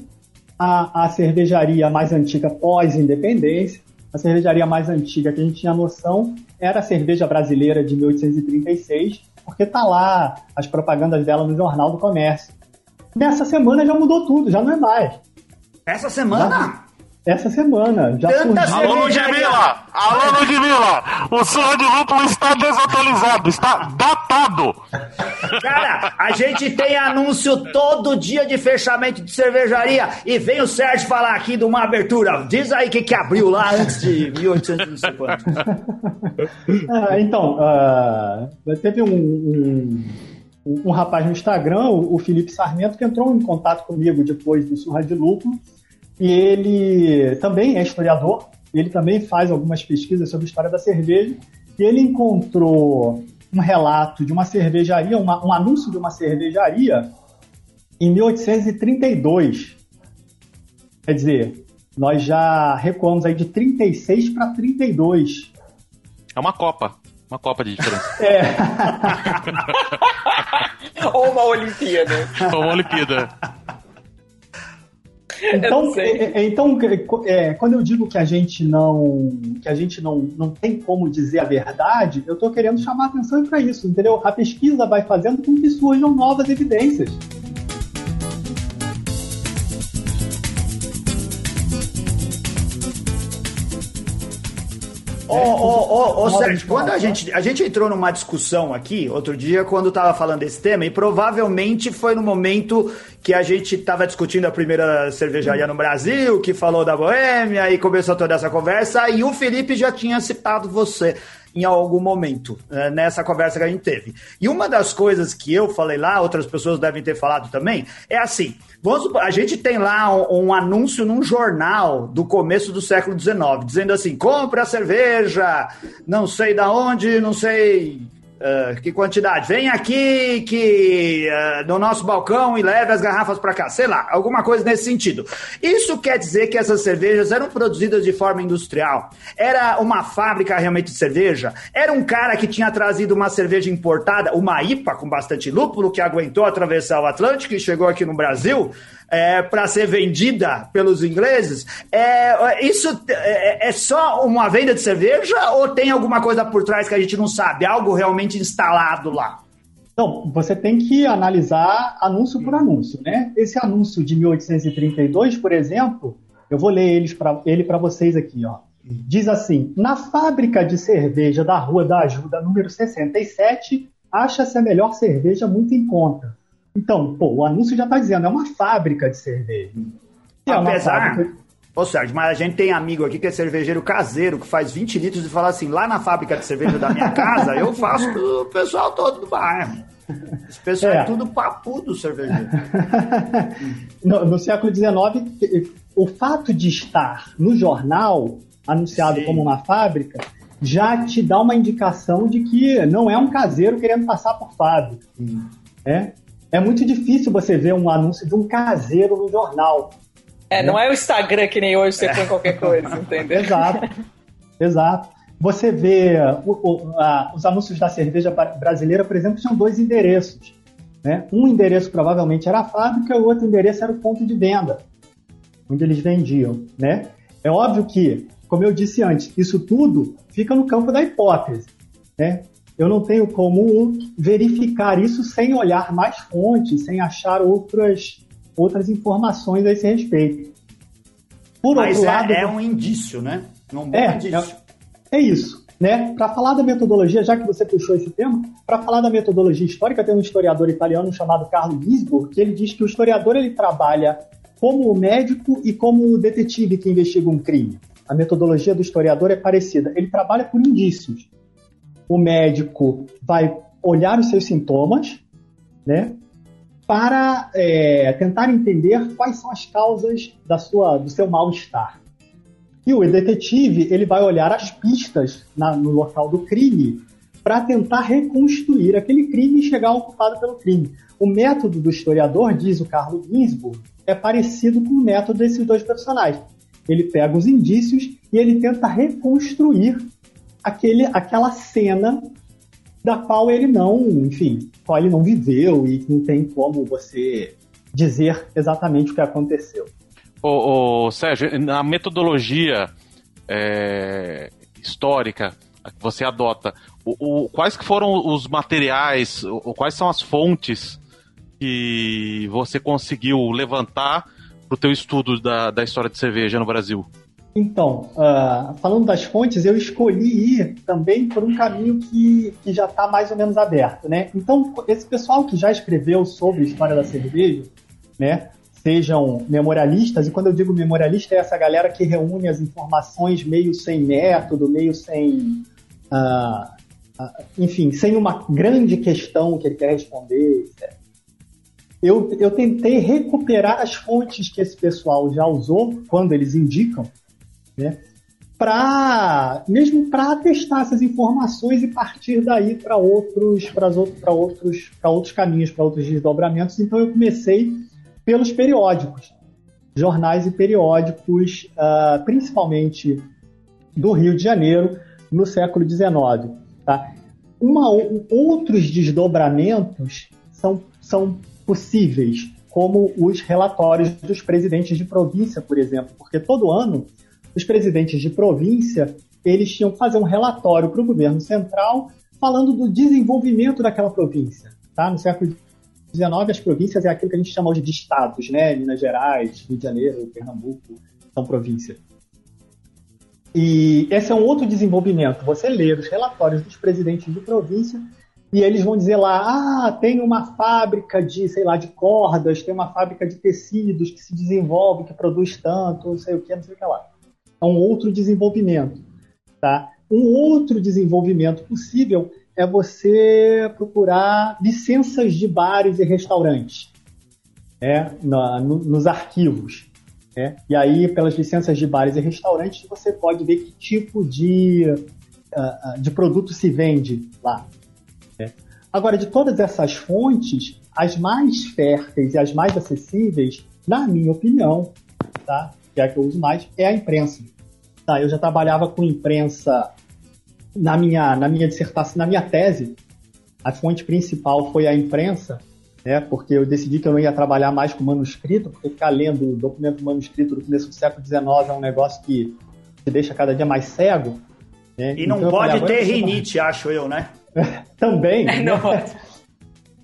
a, a cervejaria mais antiga pós-independência, a cervejaria mais antiga que a gente tinha noção era a cerveja brasileira de 1836, porque tá lá as propagandas dela no Jornal do Comércio. Nessa semana já mudou tudo, já não é mais. Essa semana? Essa semana. Já Tanta surgiu. Alô, Ludmilla! Alô, Ludmilla! O surra de lúpulo está desatualizado, está datado! Cara, a gente tem anúncio todo dia de fechamento de cervejaria e vem o Sérgio falar aqui de uma abertura. Diz aí o que, que abriu lá antes de 1800 não sei quanto. Ah, então, ah, teve um, um, um rapaz no Instagram, o, o Felipe Sarmento, que entrou em contato comigo depois do Surra de Lúpulo, e ele também é historiador, ele também faz algumas pesquisas sobre a história da cerveja, e ele encontrou um relato de uma cervejaria, uma- um anúncio de uma cervejaria em 1832. Quer dizer, nós já recuamos aí de 36 para 32. É uma copa. Uma copa de diferença. É, Ou uma Olimpíada. Foi uma Olimpíada. Então, sei. é, é, então é, quando eu digo que a gente não que a gente não, não tem como dizer a verdade, eu estou querendo chamar a atenção para isso, entendeu? A pesquisa vai fazendo com que surjam novas evidências. Ô, ô, ô, Sérgio, quando a gente, a gente entrou numa discussão aqui, outro dia, quando tava falando desse tema, e provavelmente foi no momento que a gente tava discutindo a primeira cervejaria no Brasil, que falou da Boêmia, e começou toda essa conversa, e o Felipe já tinha citado você em algum momento, eh, nessa conversa que a gente teve. E uma das coisas que eu falei lá, outras pessoas devem ter falado também, é assim, vamos a gente tem lá um, um anúncio num jornal do começo do século XIX, dizendo assim, compre a cerveja, não sei da onde, não sei ah, que quantidade, vem aqui que ah, no nosso balcão e leve as garrafas para cá, sei lá, alguma coisa nesse sentido. Isso quer dizer que essas cervejas eram produzidas de forma industrial, era uma fábrica realmente de cerveja, era um cara que tinha trazido uma cerveja importada, uma IPA com bastante lúpulo, que aguentou atravessar o Atlântico e chegou aqui no Brasil, é, para ser vendida pelos ingleses, é, isso é, é só uma venda de cerveja ou tem alguma coisa por trás que a gente não sabe? Algo realmente instalado lá? Então, você tem que analisar anúncio por anúncio, né? Esse anúncio de 1832, por exemplo, eu vou ler eles pra, ele para vocês aqui, ó. Diz assim: na fábrica de cerveja da Rua da Ajuda, número 67, acha-se a melhor cerveja muito em conta. Então, pô, o anúncio já está dizendo, é uma fábrica de cerveja. É Apesar, fábrica- ô Sérgio, mas a gente tem amigo aqui que é cervejeiro caseiro, que faz 20 litros e fala assim, lá na fábrica de cerveja da minha casa, eu faço pro pessoal todo do bairro. Esse pessoal é, É. tudo papudo cervejeiro. no, no século XIX, o fato de estar no jornal anunciado Sim. como uma fábrica já te dá uma indicação de que não é um caseiro querendo passar por fábrica. É, é muito difícil você ver um anúncio de um caseiro no jornal. É, não é o Instagram que nem hoje você põe qualquer coisa, entendeu? Exato. Exato. Você vê o- o- a- os anúncios da cerveja brasileira, por exemplo, tinham dois endereços. né? Um endereço provavelmente era a fábrica, o outro endereço era o ponto de venda, onde eles vendiam. Né? É óbvio que, como eu disse antes, isso tudo fica no campo da hipótese. Né? Eu não tenho como verificar isso sem olhar mais fontes, sem achar outras, outras informações a esse respeito. Por Mas outro é, lado, é um indício, né? Um bom É, indício. é isso, né? Para falar da metodologia, já que você puxou esse tema, para falar da metodologia histórica, tem um historiador italiano chamado Carlo Gisborg, que ele diz que o historiador ele trabalha como médico e como detetive que investiga um crime. A metodologia do historiador é parecida. Ele trabalha por indícios. O médico vai olhar os seus sintomas, né? Para é, tentar entender quais são as causas da sua, do seu mal-estar. E o detetive ele vai olhar as pistas na- no local do crime para tentar reconstruir aquele crime e chegar ao culpado pelo crime. O método do historiador, diz o Carlo Ginsburg, é parecido com o método desses dois personagens. Ele pega os indícios e ele tenta reconstruir aquele, aquela cena da qual ele não, enfim, qual ele não viveu e não tem como você dizer exatamente o que aconteceu. Ô, ô, Sérgio, na metodologia é, histórica que você adota, o, o- quais que foram os materiais, o, o- quais são as fontes que você conseguiu levantar pro teu estudo da, da história de cerveja no Brasil? Então, uh, falando das fontes, eu escolhi ir também por um caminho que, que já está mais ou menos aberto, né? Então, esse pessoal que já escreveu sobre a história da cerveja, né? Sejam memorialistas, e quando eu digo memorialista, é essa galera que reúne as informações meio sem método, meio sem. Uh, uh, enfim, sem uma grande questão que ele quer responder, etc. Eu, eu tentei recuperar as fontes que esse pessoal já usou quando eles indicam né? Para mesmo para testar essas informações e partir daí para outros, para outros, para outros caminhos, para outros desdobramentos. Então eu comecei pelos periódicos, jornais e periódicos, uh, principalmente do Rio de Janeiro no século XIX. Tá? Uma, outros desdobramentos são, são possíveis, como os relatórios dos presidentes de província, por exemplo, porque todo ano os presidentes de província eles tinham que fazer um relatório para o governo central falando do desenvolvimento daquela província. Tá? No século XIX, as províncias é aquilo que a gente chama hoje de estados, né? Minas Gerais, Rio de Janeiro, Pernambuco, são províncias. E esse é um outro desenvolvimento. Você lê os relatórios dos presidentes de província e eles vão dizer lá, ah, tem uma fábrica de, sei lá, de cordas, tem uma fábrica de tecidos que se desenvolve, que produz tanto, não sei o que, não sei o que lá é um outro desenvolvimento. Tá? Um outro desenvolvimento possível é você procurar licenças de bares e restaurantes é, na, no, nos arquivos. É? E aí, pelas licenças de bares e restaurantes, você pode ver que tipo de, uh, de produto se vende lá. É? Agora, de todas essas fontes, as mais férteis e as mais acessíveis, na minha opinião, tá? Que é a que eu uso mais, é a imprensa. Tá, eu já trabalhava com imprensa na minha, na minha dissertação, na minha tese. A fonte principal foi a imprensa, né, porque eu decidi que eu não ia trabalhar mais com manuscrito, porque ficar lendo documento manuscrito do começo do século XIX é um negócio que te deixa cada dia mais cego. Né? E não então, pode falei, ter rinite, acho eu, né? Também. Né? Não pode.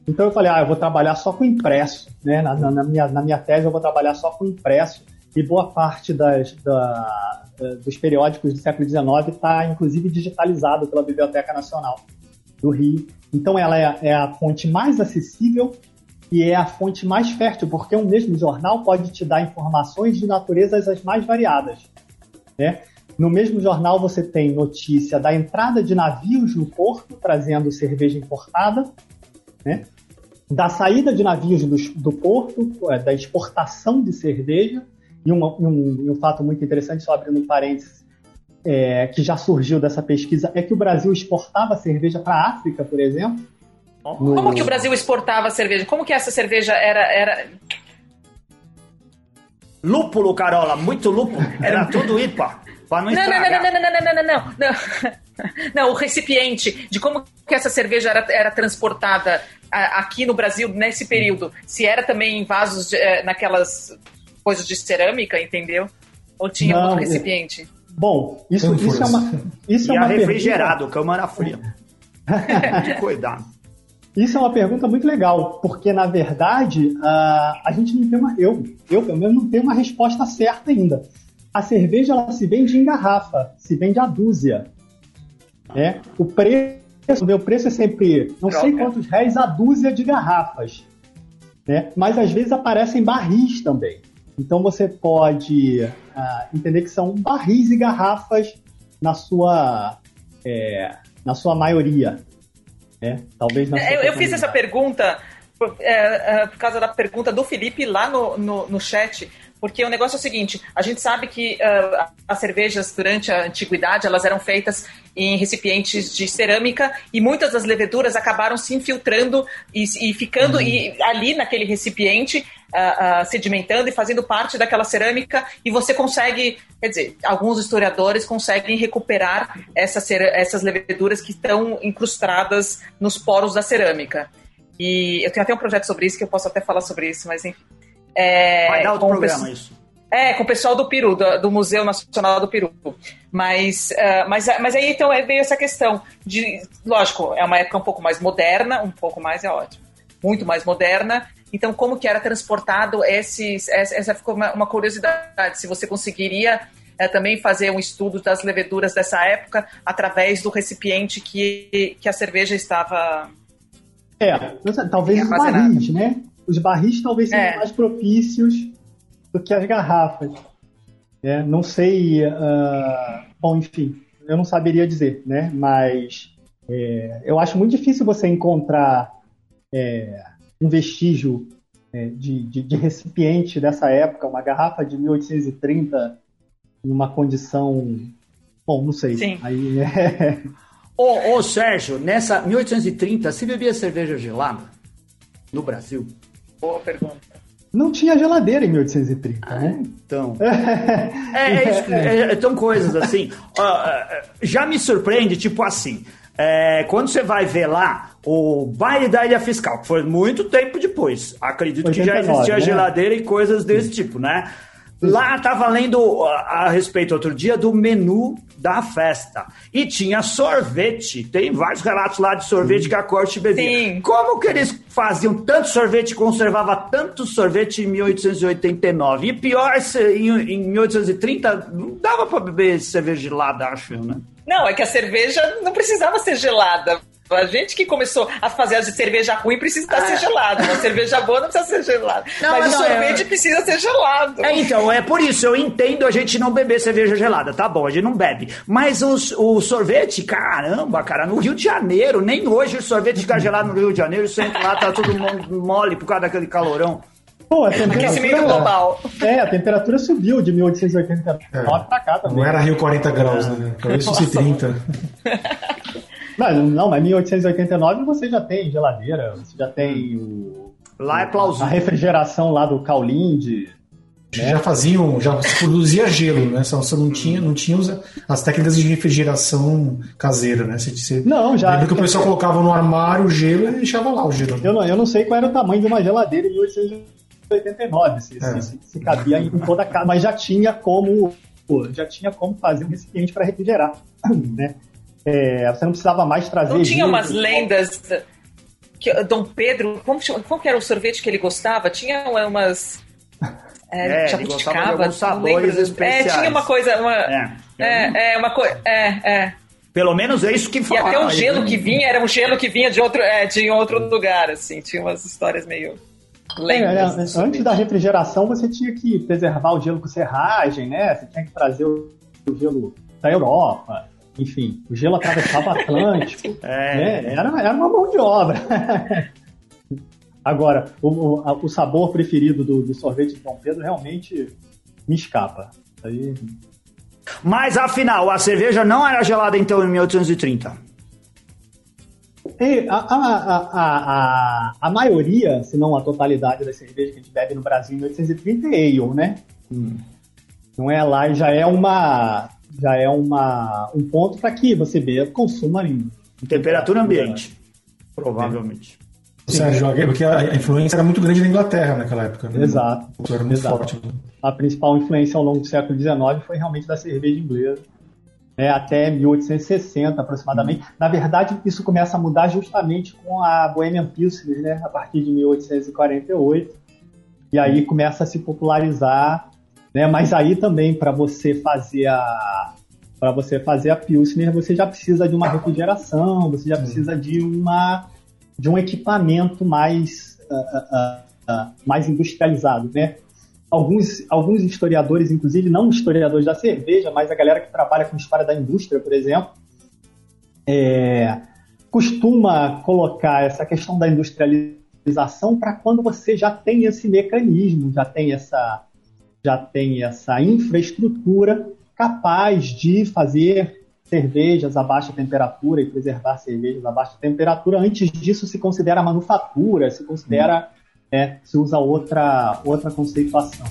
Então eu falei, ah, eu vou trabalhar só com impresso, né? Na, na, na, minha, na minha tese eu vou trabalhar só com impresso e boa parte das, da, dos periódicos do século XIX está, inclusive, digitalizado pela Biblioteca Nacional do Rio. Então, ela é, é, a fonte mais acessível e é a fonte mais fértil, porque um mesmo jornal pode te dar informações de naturezas as mais variadas. Né? No mesmo jornal, você tem notícia da entrada de navios no porto, trazendo cerveja importada, né? da saída de navios do, do porto, é, da exportação de cerveja, e um, um fato muito interessante, só abrindo um parênteses, é, que já surgiu dessa pesquisa, é que o Brasil exportava cerveja para a África, por exemplo. Como que o Brasil exportava cerveja? Como que essa cerveja era... era... Lúpulo, Carola, muito lúpulo. Era tudo IPA. Não, não, não, não, não, não, não, não, não, não. Não, o recipiente de como que essa cerveja era, era transportada a, aqui no Brasil nesse período. Se era também em vasos, de, é, naquelas coisas de cerâmica, entendeu? Ou tinha Não, outro é- recipiente? Bom, isso, isso é uma. Isso e é uma refrigerado, pergunta... câmara fria. de cuidado. Isso é uma pergunta muito legal, porque na verdade uh, a gente não tem uma. Eu, eu pelo menos não tenho uma resposta certa ainda. A cerveja ela se vende em garrafa, se vende a dúzia. Né? O preço, o preço é sempre não Troca. sei quantos reais a dúzia de garrafas. Né? Mas às vezes aparecem barris também. Então você pode uh, entender que são barris e garrafas na sua, é, na sua maioria. Né? Talvez na é, eu, eu fiz essa pergunta por, é, é, por, causa da pergunta do Felipe lá no, no, no chat, porque o negócio é o seguinte, a gente sabe que uh, as cervejas durante a antiguidade elas eram feitas em recipientes de cerâmica e muitas das leveduras acabaram se infiltrando e, e ficando uhum. e, ali naquele recipiente uh, uh, sedimentando e fazendo parte daquela cerâmica e você consegue, quer dizer, alguns historiadores conseguem recuperar essas, essas leveduras que estão incrustadas nos poros da cerâmica. E eu tenho até um projeto sobre isso que eu posso até falar sobre isso, mas enfim. É, Vai dar outro programa isso. É, com o pessoal do Peru, do, do Museu Nacional do Peru. Mas, uh, mas, mas aí então é, veio essa questão de, lógico, é uma época um pouco mais moderna, um pouco mais é ótimo, muito mais moderna, Então, como que era transportado esses... Essa, essa ficou uma, uma curiosidade, se você conseguiria é, também fazer um estudo das leveduras dessa época através do recipiente que, que a cerveja estava. É, talvez barris, né? Os barris talvez sejam é. mais propícios do que as garrafas. É, não sei. Uh, bom, enfim, eu não saberia dizer, né? Mas é, eu acho muito difícil você encontrar é, um vestígio é, de, de, de, recipiente dessa época, uma garrafa de 1830 em uma condição. Bom, não sei. Sim. Aí é... ô, ô, Sérgio, nessa 1830, se bebia cerveja gelada no Brasil? Boa pergunta. Não tinha geladeira em 1830, ah, né? Então. é, é, é, é, São coisas assim. Uh, já me surpreende, tipo assim. É, quando você vai ver lá o baile da Ilha Fiscal, que foi muito tempo depois, acredito 89, que já existia né? geladeira e coisas desse tipo, né? Lá tava lendo a, a, respeito outro dia do menu da festa. E tinha sorvete. Tem vários relatos lá de sorvete Sim. que a corte bebia. Sim. Como que eles faziam tanto sorvete e conservava tanto sorvete em 1889? E pior, em, em 1830, não dava para beber cerveja gelada, acho, né? Não, é que a cerveja não precisava ser gelada. A gente que começou a fazer as de cerveja ruim precisa estar ah. ser gelado. Uma cerveja boa não precisa ser gelada. Não, mas, mas, o sorvete é... precisa ser gelado. É, então, é por isso, eu entendo a gente não beber cerveja gelada. Tá bom, a gente não bebe. Mas os, o sorvete, caramba, cara, no Rio de Janeiro, nem hoje o sorvete fica gelado no Rio de Janeiro, você entra lá, tá todo mole por causa daquele calorão. Pô, a Aquecimento global. É, a temperatura subiu de 1889 é. pra cá também. Não era Rio 40 graus, né? Talvez fosse 30. Não, não, mas em 1889 você já tem geladeira, você já tem o. Lá é plausível. A refrigeração lá do Caulinde. Né? Já faziam, já se produzia gelo, né? Só, só não tinha, não tinha as técnicas de refrigeração caseira, né? Você, você, não, já. Lembra que o pessoal colocava no armário o gelo e deixava lá o gelo. Eu não, eu não sei qual era o tamanho de uma geladeira em 1889, se, é. se, se, cabia em toda a casa, mas já tinha como já tinha como fazer um recipiente para refrigerar, né? É, você não precisava mais trazer. Não tinha umas lendas. Que, Dom Pedro, como, como que era o sorvete que ele gostava? Tinha umas. É, é jabuticaba, sabores especiais. É, tinha uma coisa. Uma, é, é, é uma coisa. É, é. Pelo menos é isso que fala. E até o gelo né? que vinha era um gelo que vinha de outro, é, de outro lugar, assim. Tinha umas histórias meio. Lendas, é, antes da refrigeração, você tinha que preservar o gelo com serragem, né? Você tinha que trazer o gelo da Europa enfim, o gelo atravessava o Atlântico. é. Né? Era, era uma mão de obra. Agora, o, o, sabor preferido do, do, sorvete de Dom Pedro realmente me escapa. Aí... Mas afinal, a cerveja não era gelada então em 1830? E a, a, a, a, maioria, se não a totalidade das cervejas que a gente bebe no Brasil em 1830 é ale, né? Hum. Não é lá, já é uma já é uma, um ponto para que você beba, consuma em, em temperatura ambiente. Provavelmente. Sérgio, porque a influência era muito grande na Inglaterra naquela época. Né? Exato. Era muito Exato. forte. A principal influência ao longo do século XIX foi realmente da cerveja inglesa. É, até 1860 aproximadamente. Hum. Na verdade, isso começa a mudar justamente com a Bohemian Pilsner, né, a partir de 1848. E aí começa a se popularizar né? Mas aí também para você fazer a para você fazer a Pilsner, você já precisa de uma refrigeração, você já precisa de uma de um equipamento mais uh, uh, uh, mais industrializado, né? Alguns, alguns historiadores, inclusive não historiadores da cerveja, mas a galera que trabalha com história da indústria, por exemplo, é, costuma colocar essa questão da industrialização para quando você já tem esse mecanismo, já tem essa, já tem essa infraestrutura capaz de fazer cervejas a baixa temperatura e preservar cervejas a baixa temperatura. Antes disso, se considera manufatura, se considera, é, se usa outra, outra conceituação.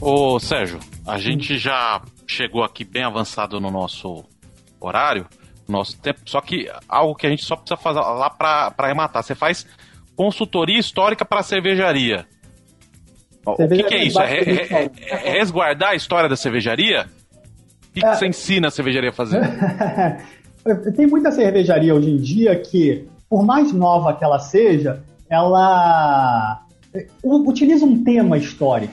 Ô Sérgio, a gente já chegou aqui bem avançado no nosso horário nosso tempo. Só que algo que a gente só precisa fazer lá para arrematar. Você faz consultoria histórica para cervejaria. O que, que, é isso? É, é, é, resguardar a história da cervejaria? O que, que você ensina a cervejaria a fazer? Tem muita cervejaria hoje em dia que, por mais nova que ela seja, ela é, utiliza um tema histórico.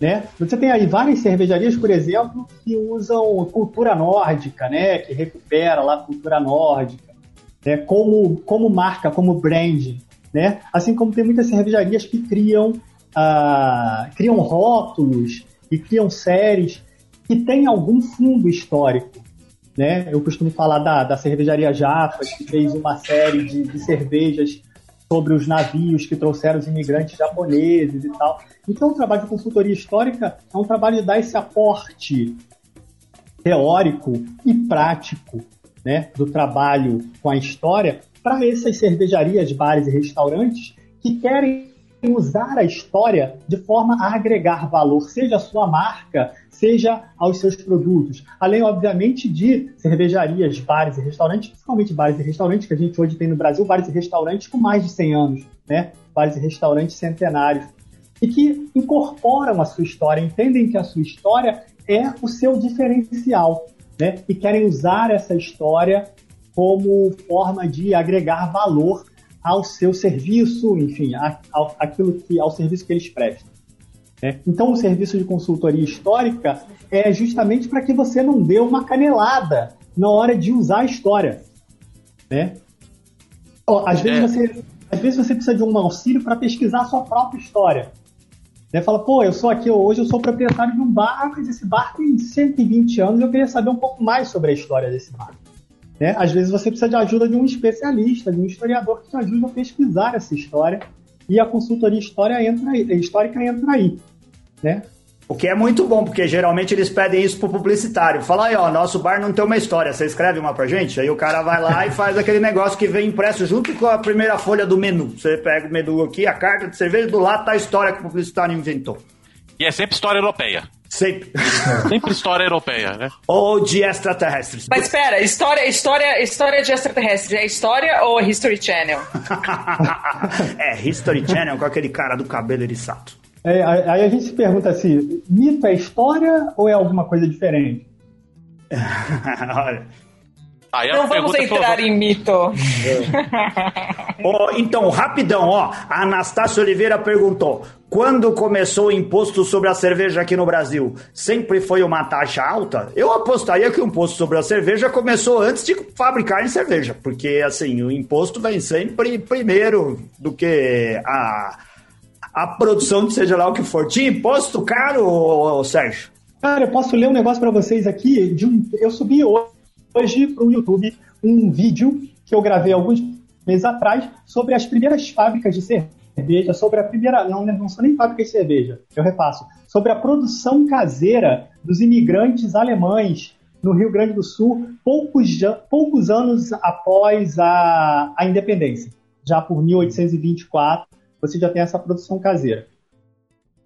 Né? Você tem aí várias cervejarias, por exemplo, que usam cultura nórdica, né? que recupera lá a cultura nórdica, né? como, como marca, como brand. Né? Assim como tem muitas cervejarias que criam, ah, criam rótulos e criam séries que têm algum fundo histórico. Né? Eu costumo falar da, da cervejaria Jaffa, que fez uma série de, de cervejas sobre os navios que trouxeram os imigrantes japoneses e tal. Então, o trabalho de consultoria histórica é um trabalho de dar esse aporte teórico e prático né, do trabalho com a história para essas cervejarias, bares e restaurantes que querem usar a história de forma a agregar valor, seja a sua marca, seja aos seus produtos. Além, obviamente, de cervejarias, bares e restaurantes, principalmente bares e restaurantes, que a gente hoje tem no Brasil, bares e restaurantes com mais de 100 anos, né? Bares e restaurantes centenários. E que incorporam a sua história, entendem que a sua história é o seu diferencial, né? E querem usar essa história como forma de agregar valor ao seu serviço, enfim, ao, aquilo que, ao serviço que eles prestam. Né? Então, o serviço de consultoria histórica é justamente para que você não dê uma canelada na hora de usar a história. Né? Às, vezes é. você, às vezes você precisa de um auxílio para pesquisar a sua própria história. Né? Fala, pô, eu sou aqui hoje, eu sou proprietário de um bar, mas esse bar tem 120 anos e eu queria saber um pouco mais sobre a história desse bar. Né? Às vezes você precisa de ajuda de um especialista, de um historiador que te ajude a pesquisar essa história e a consultoria história entra aí, histórica entra aí, né? O que é muito bom, porque geralmente eles pedem isso pro publicitário. Fala aí, ó, nosso bar não tem uma história, você escreve uma pra gente? Aí o cara vai lá e faz aquele negócio que vem impresso junto com a primeira folha do menu. Você pega o menu aqui, a carta de cerveja, do lado tá a história que o publicitário inventou. E é sempre história europeia. Sempre. Sempre história europeia, né? Ou de extraterrestres. Mas espera, história, história, história de extraterrestres é história ou é History Channel? é, History Channel com aquele cara do cabelo eriçado. É, aí a gente se pergunta assim, mito é história ou é alguma coisa diferente? Olha, Aí não vamos entrar em mito. oh, então, rapidão, ó. A Anastácia Oliveira perguntou: quando começou o imposto sobre a cerveja aqui no Brasil? Sempre foi uma taxa alta? Eu apostaria que o imposto sobre a cerveja começou antes de fabricarem cerveja, porque assim, o imposto vem sempre primeiro do que a, a produção de seja lá o que for. Tinha imposto caro, Sérgio? Cara, eu posso ler um negócio para vocês aqui. De um, eu subi hoje para o YouTube um vídeo que eu gravei alguns meses atrás sobre as primeiras fábricas de cerveja, sobre a primeira. Não, não são nem fábricas de cerveja, eu repasso. Sobre a produção caseira dos imigrantes alemães no Rio Grande do Sul, poucos, poucos anos após a, a independência. Já por 1824, você já tem essa produção caseira.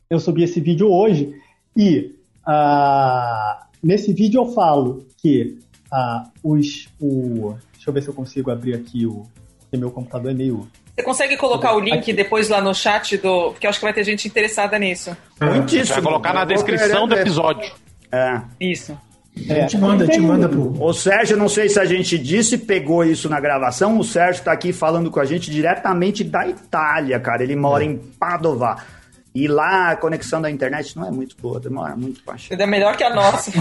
Eu subi esse vídeo hoje e uh, nesse vídeo eu falo que ah, os. O, deixa eu ver se eu consigo abrir aqui o. Porque meu computador é meio. Você consegue colocar o link depois lá no chat do. Porque eu acho que vai ter gente interessada nisso. Muitíssimo. Vai colocar na descrição do episódio. É. Isso. É, te manda, te manda pro. O Sérgio, não sei se a gente disse, pegou isso na gravação. O Sérgio está aqui falando com a gente diretamente da Itália, cara. Ele mora é. em Padova. E lá a conexão da internet não é muito boa, demora muito pra É melhor que a nossa.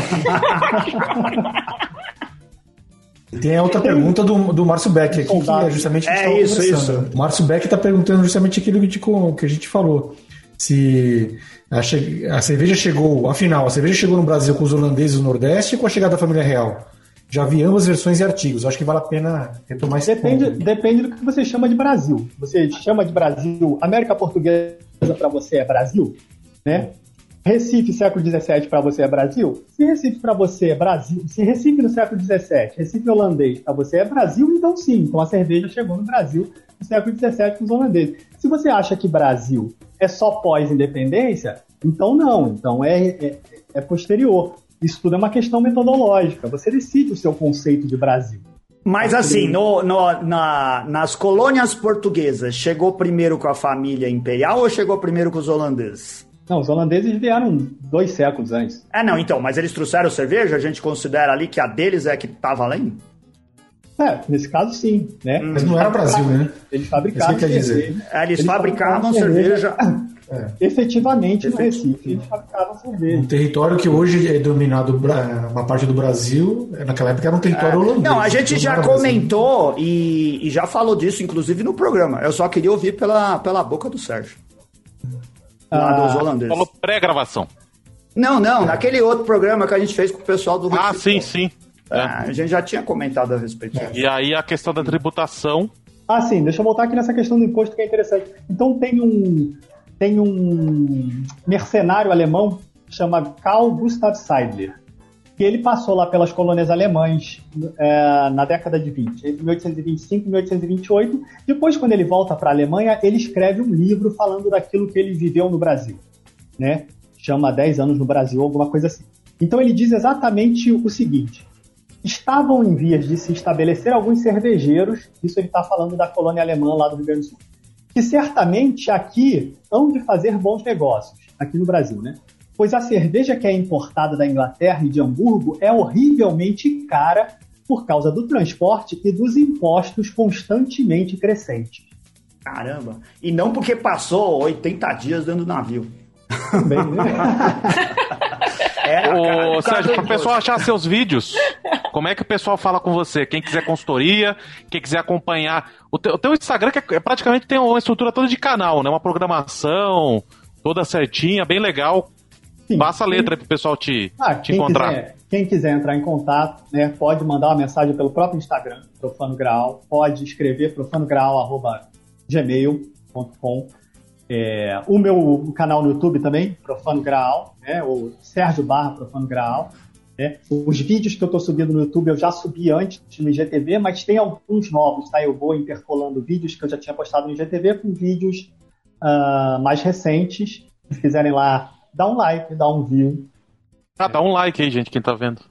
Tem a outra pergunta do, do Márcio Beck aqui, que é justamente o que é isso, isso. O Márcio Beck está perguntando justamente aquilo que, que a gente falou. Se a, che... a, cerveja chegou, afinal, a cerveja chegou no Brasil com os holandeses do Nordeste ou com a chegada da família real? Já vi ambas versões e artigos. Acho que vale a pena retomar esse depende, ponto. Depende do que você chama de Brasil. Você chama de Brasil, América Portuguesa para você é Brasil, né? Recife, século XVII, para você é Brasil? Se Recife para você é Brasil, se Recife no século XVII, Recife holandês para você é Brasil, então sim, então a cerveja chegou no Brasil no século XVII com os holandeses. Se você acha que Brasil é só pós-independência, então não, então é, é, é posterior. Isso tudo é uma questão metodológica. Você decide o seu conceito de Brasil. Mas assim, no, no, na, nas colônias portuguesas, chegou primeiro com a família imperial ou chegou primeiro com os holandeses? Não, os holandeses vieram dois séculos antes. É, não, então, mas eles trouxeram cerveja, a gente considera ali que a deles é que tá valendo? É, nesse caso sim, né? Mas não era Brasil, né? Eles fabricavam Isso que quer dizer. cerveja. É, eles, Eles fabricavam fabricavam cerveja. É. Efetivamente no Efetivamente. Recife, eles fabricavam Um cerveja. território que hoje é dominado, uma parte do Brasil, naquela época era um território holandês. Não, a gente já comentou e, e já falou disso, inclusive, no programa. Eu só queria ouvir pela, pela boca do Sérgio. Lá Ah, dos holandeses. Falou pré-gravação. Não, não, naquele outro programa que a gente fez com o pessoal do Ah, sim, sim. É. Ah, a gente já tinha comentado a respeito disso. E aí a questão da tributação. Ah, sim, deixa eu voltar aqui nessa questão do imposto que é interessante. Então tem um tem um mercenário alemão que chama Karl Gustav Seidler, que ele passou lá pelas colônias alemãs é, na década de 20, entre 1825 e 1828. Depois, quando ele volta para a Alemanha, ele escreve um livro falando daquilo que ele viveu no Brasil, né? Chama 10 anos no Brasil, alguma coisa assim. Então ele diz exatamente o seguinte: estavam em vias de se estabelecer alguns cervejeiros, isso ele está falando da colônia alemã lá do Rio Grande do Sul, que certamente aqui hão de fazer bons negócios, aqui no Brasil, né? Pois a cerveja que é importada da Inglaterra e de Hamburgo é horrivelmente cara por causa do transporte e dos impostos constantemente crescentes. Caramba. E não porque passou 80 dias dentro do navio. Também, né? É, Ô, Sérgio, para o pessoal achar seus vídeos, como é que o pessoal fala com você? Quem quiser consultoria, quem quiser acompanhar. O teu, o teu Instagram que é, é praticamente tem uma estrutura toda de canal, né? Uma programação toda certinha, bem legal. Sim. Passa a letra aí pro pessoal te, Ah, te quem encontrar. Quiser, quem quiser entrar em contato, né, pode mandar uma mensagem pelo próprio Instagram, Profano Graal, pode escrever profanograal.gmail.com. É, o meu canal no YouTube também, Profano Graal, né, o Sérgio Barra Profano Graal. né. Os vídeos que eu estou subindo no YouTube eu já subi antes no IGTV, mas tem alguns novos, tá? Eu vou intercolando vídeos que eu já tinha postado no IGTV com vídeos ah, mais recentes. Se quiserem lá, dá um like, dá um view, Ah, dá um like aí, gente, quem tá vendo.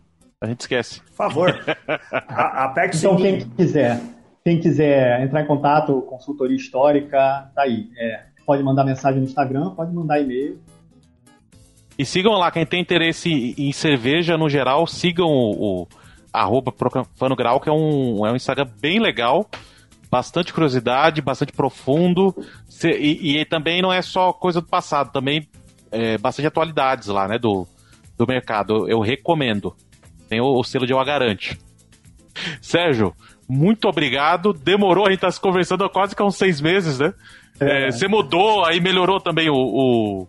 A gente esquece. Por favor. A- Aperte o Então, quem quiser, quem quiser entrar em contato, consultoria histórica, tá aí. É, pode mandar mensagem no Instagram, pode mandar e-mail. E sigam lá, quem tem interesse em cerveja no geral, sigam o, o arroba Profano Grau, que é um, é um Instagram bem legal, bastante curiosidade, bastante profundo, e, e também não é só coisa do passado, também é, bastante atualidades lá, né, do, do mercado. Eu recomendo. Tem o, o selo de Eu Garante. Sérgio, muito obrigado. Demorou, a gente tá se conversando há quase que uns seis meses, né? É, você mudou, aí melhorou também o, o,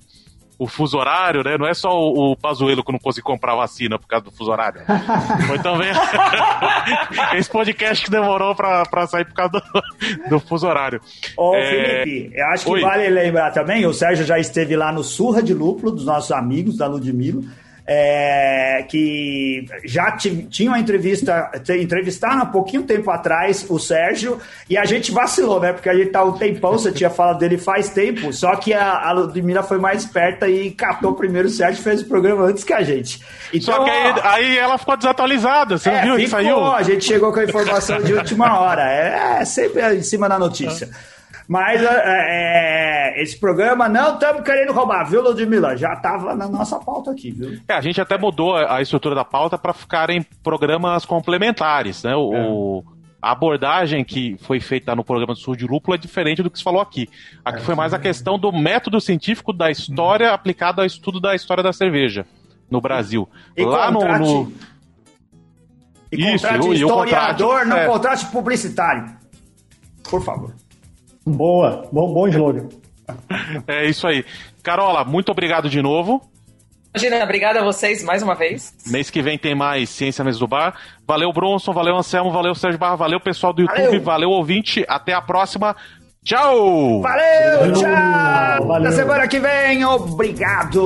o fuso horário, né? Não é só o, o Pazuello que não conseguiu comprar vacina por causa do fuso horário. Foi também esse podcast que demorou pra, pra sair por causa do, do fuso horário. Ô, É, Felipe, eu acho que Oi. vale lembrar também, o Sérgio já esteve lá no Surra de Lúpulo, dos nossos amigos da Ludmilla, é, que já ti- tinham uma entrevista, entrevistaram há pouquinho tempo atrás o Sérgio, e a gente vacilou, né? Porque a gente tá um tempão, você tinha falado dele faz tempo, só que a, a Ludmilla foi mais esperta e catou primeiro o Sérgio fez o programa antes que a gente. Então, Só que aí, aí ela ficou desatualizada, você é, viu que ficou, saiu? A gente chegou com a informação de última hora. É, é sempre em cima da notícia. Mas é, é, esse programa não estamos querendo roubar, viu, Ludmilla? Já estava na nossa pauta aqui, viu? É, a gente até mudou a estrutura da pauta para ficarem programas complementares, né? O, o- a abordagem que foi feita no programa do Sul de Lúpulo é diferente do que se falou aqui. Aqui foi mais a questão do método científico da história aplicado ao estudo da história da cerveja no Brasil. E Lá no, contrate- no- E Isso, contrate e o- e o historiador, contrate, não é. contrate publicitário. Por favor. Boa, bom, bom slogan. É isso aí. Carola, muito obrigado de novo. Imagina, obrigada a vocês mais uma vez. Mês que vem tem mais Ciência Mesa do Bar. Valeu, Bronson, valeu, Anselmo, valeu, Sérgio Barra, valeu, pessoal do YouTube, Valeu. valeu, ouvinte. Até a próxima. Tchau! Valeu, Valeu, tchau! valeu. Na semana que vem, obrigado!